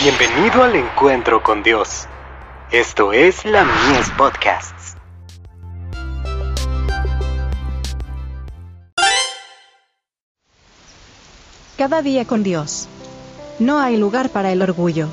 Bienvenido al encuentro con Dios. Esto es la Mies Podcasts. Cada día con Dios. No hay lugar para el orgullo.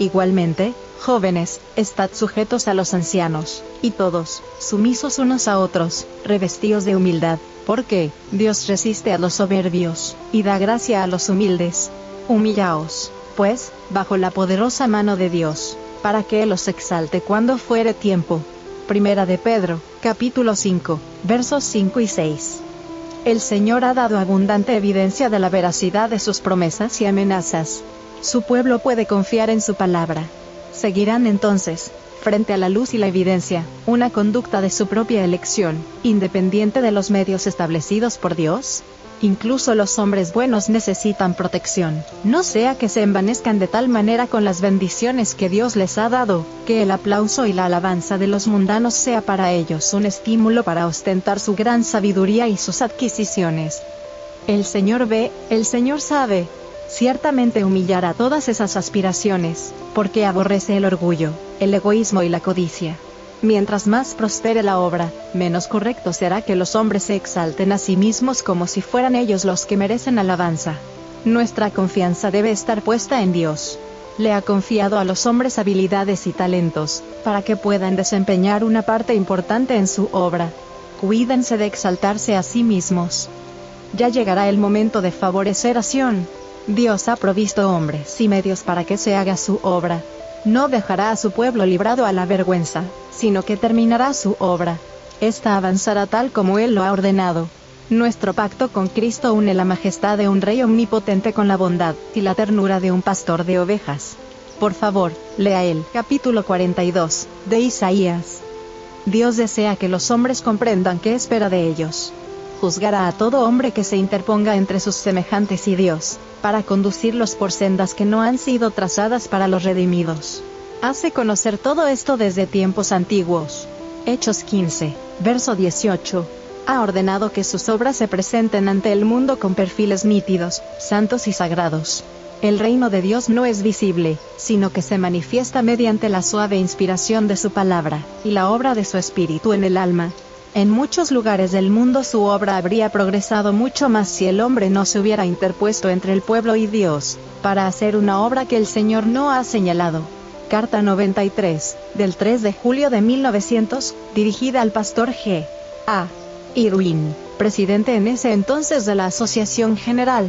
Igualmente, jóvenes, estad sujetos a los ancianos, y todos, sumisos unos a otros, revestidos de humildad, porque Dios resiste a los soberbios, y da gracia a los humildes. Humillaos, pues, bajo la poderosa mano de Dios, para que Él os exalte cuando fuere tiempo. Primera de Pedro, capítulo 5, versos 5 y 6. El Señor ha dado abundante evidencia de la veracidad de sus promesas y amenazas. Su pueblo puede confiar en su palabra. Seguirán entonces, frente a la luz y la evidencia, una conducta de su propia elección, independiente de los medios establecidos por Dios? Incluso los hombres buenos necesitan protección, no sea que se envanezcan de tal manera con las bendiciones que Dios les ha dado, que el aplauso y la alabanza de los mundanos sea para ellos un estímulo para ostentar su gran sabiduría y sus adquisiciones. El Señor ve, el Señor sabe, ciertamente humillará todas esas aspiraciones, porque aborrece el orgullo, el egoísmo y la codicia. Mientras más prospere la obra, menos correcto será que los hombres se exalten a sí mismos como si fueran ellos los que merecen alabanza. Nuestra confianza debe estar puesta en Dios. Le ha confiado a los hombres habilidades y talentos, para que puedan desempeñar una parte importante en su obra. Cuídense de exaltarse a sí mismos. Ya llegará el momento de favorecer a. Dios ha provisto hombres y medios para que se haga su obra. No dejará a su pueblo librado a la vergüenza, sino que terminará su obra. Esta avanzará tal como Él lo ha ordenado. Nuestro pacto con Cristo une la majestad de un rey omnipotente con la bondad y la ternura de un pastor de ovejas. Por favor, lea el capítulo 42 de Isaías. Dios desea que los hombres comprendan qué espera de ellos. Juzgará a todo hombre que se interponga entre sus semejantes y Dios, para conducirlos por sendas que no han sido trazadas para los redimidos. Hace conocer todo esto desde tiempos antiguos. Hechos 15, verso 18. Ha ordenado que sus obras se presenten ante el mundo con perfiles nítidos, santos y sagrados. El reino de Dios no es visible, sino que se manifiesta mediante la suave inspiración de su palabra, y la obra de su espíritu en el alma. En muchos lugares del mundo su obra habría progresado mucho más si el hombre no se hubiera interpuesto entre el pueblo y Dios, para hacer una obra que el Señor no ha señalado. Carta 93, del 3 de julio de 1900, dirigida al pastor G. A. Irwin, presidente en ese entonces de la Asociación General.